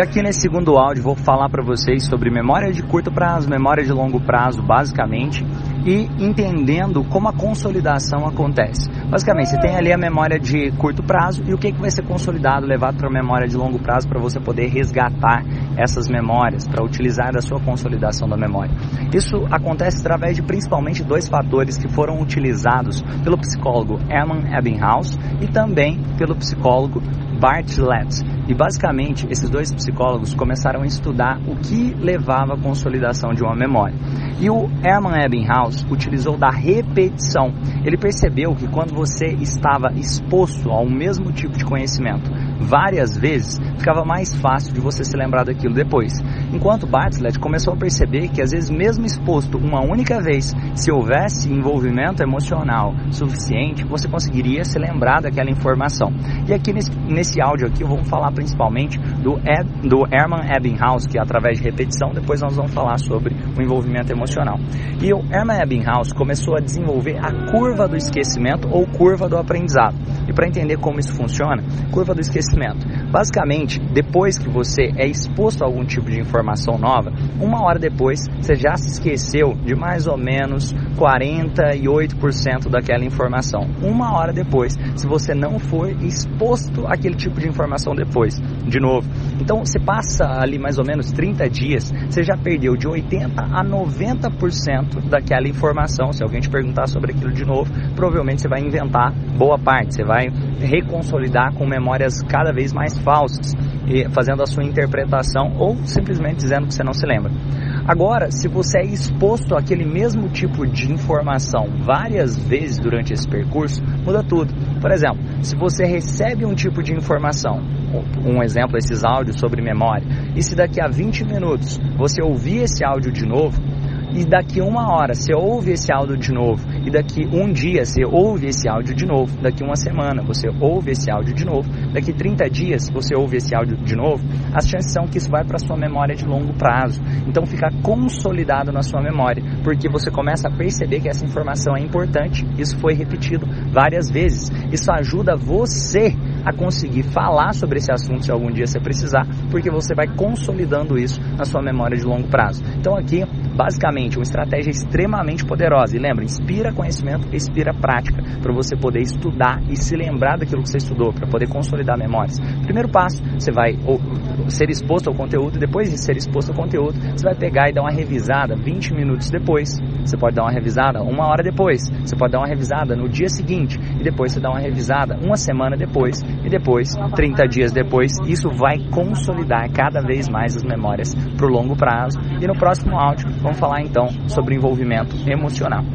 Aqui nesse segundo áudio vou falar para vocês sobre memória de curto prazo, memória de longo prazo, basicamente, e entendendo como a consolidação acontece. Basicamente, você tem ali a memória de curto prazo e o que, que vai ser consolidado, levado para a memória de longo prazo para você poder resgatar essas memórias, para utilizar a sua consolidação da memória. Isso acontece através de principalmente dois fatores que foram utilizados pelo psicólogo Hermann Ebbinghaus e também pelo psicólogo Bartlett. E basicamente, esses dois psicólogos começaram a estudar o que levava à consolidação de uma memória. E o Hermann Ebbinghaus utilizou da repetição. Ele percebeu que quando você estava exposto ao mesmo tipo de conhecimento várias vezes, ficava mais fácil de você se lembrar daquilo depois. Enquanto Bartlett começou a perceber que às vezes mesmo exposto uma única vez, se houvesse envolvimento emocional suficiente, você conseguiria se lembrar daquela informação. E aqui nesse, nesse áudio aqui vamos falar principalmente do, Ed, do Hermann Ebbinghaus, que através de repetição, depois nós vamos falar sobre o envolvimento emocional. E o Hermann Ebbinghaus começou a desenvolver a curva do esquecimento ou curva do aprendizado. E para entender como isso funciona, curva do esquecimento. Basicamente, depois que você é exposto a algum tipo de informação nova, uma hora depois você já se esqueceu de mais ou menos 48% daquela informação. Uma hora depois, se você não for exposto àquele tipo de informação depois, de novo. Então você passa ali mais ou menos 30 dias, você já perdeu de 80 a 90% daquela informação. Se alguém te perguntar sobre aquilo de novo, provavelmente você vai inventar boa parte, você vai reconsolidar com memórias cada vez mais falsas, fazendo a sua interpretação ou simplesmente dizendo que você não se lembra. Agora, se você é exposto àquele mesmo tipo de informação várias vezes durante esse percurso, muda tudo. Por exemplo, se você recebe um tipo de informação, um exemplo, esses áudios sobre memória, e se daqui a 20 minutos você ouvir esse áudio de novo, e daqui uma hora você ouve esse áudio de novo, e daqui um dia você ouve esse áudio de novo, daqui uma semana você ouve esse áudio de novo, daqui 30 dias você ouve esse áudio de novo, as chances são que isso vai para sua memória de longo prazo. Então fica consolidado na sua memória, porque você começa a perceber que essa informação é importante, isso foi repetido várias vezes. Isso ajuda você a conseguir falar sobre esse assunto se algum dia você precisar, porque você vai consolidando isso na sua memória de longo prazo. Então aqui, basicamente, uma estratégia extremamente poderosa. E lembra, inspira conhecimento, expira prática, para você poder estudar e se lembrar daquilo que você estudou, para poder consolidar memórias. Primeiro passo, você vai ser exposto ao conteúdo, e depois de ser exposto ao conteúdo, você vai pegar e dar uma revisada 20 minutos depois. Você pode dar uma revisada uma hora depois, você pode dar uma revisada no dia seguinte, e depois você dá uma revisada uma semana depois, e depois, 30 dias depois, isso vai consolidar cada vez mais as memórias para o longo prazo. E no próximo áudio, vamos falar então sobre envolvimento emocional.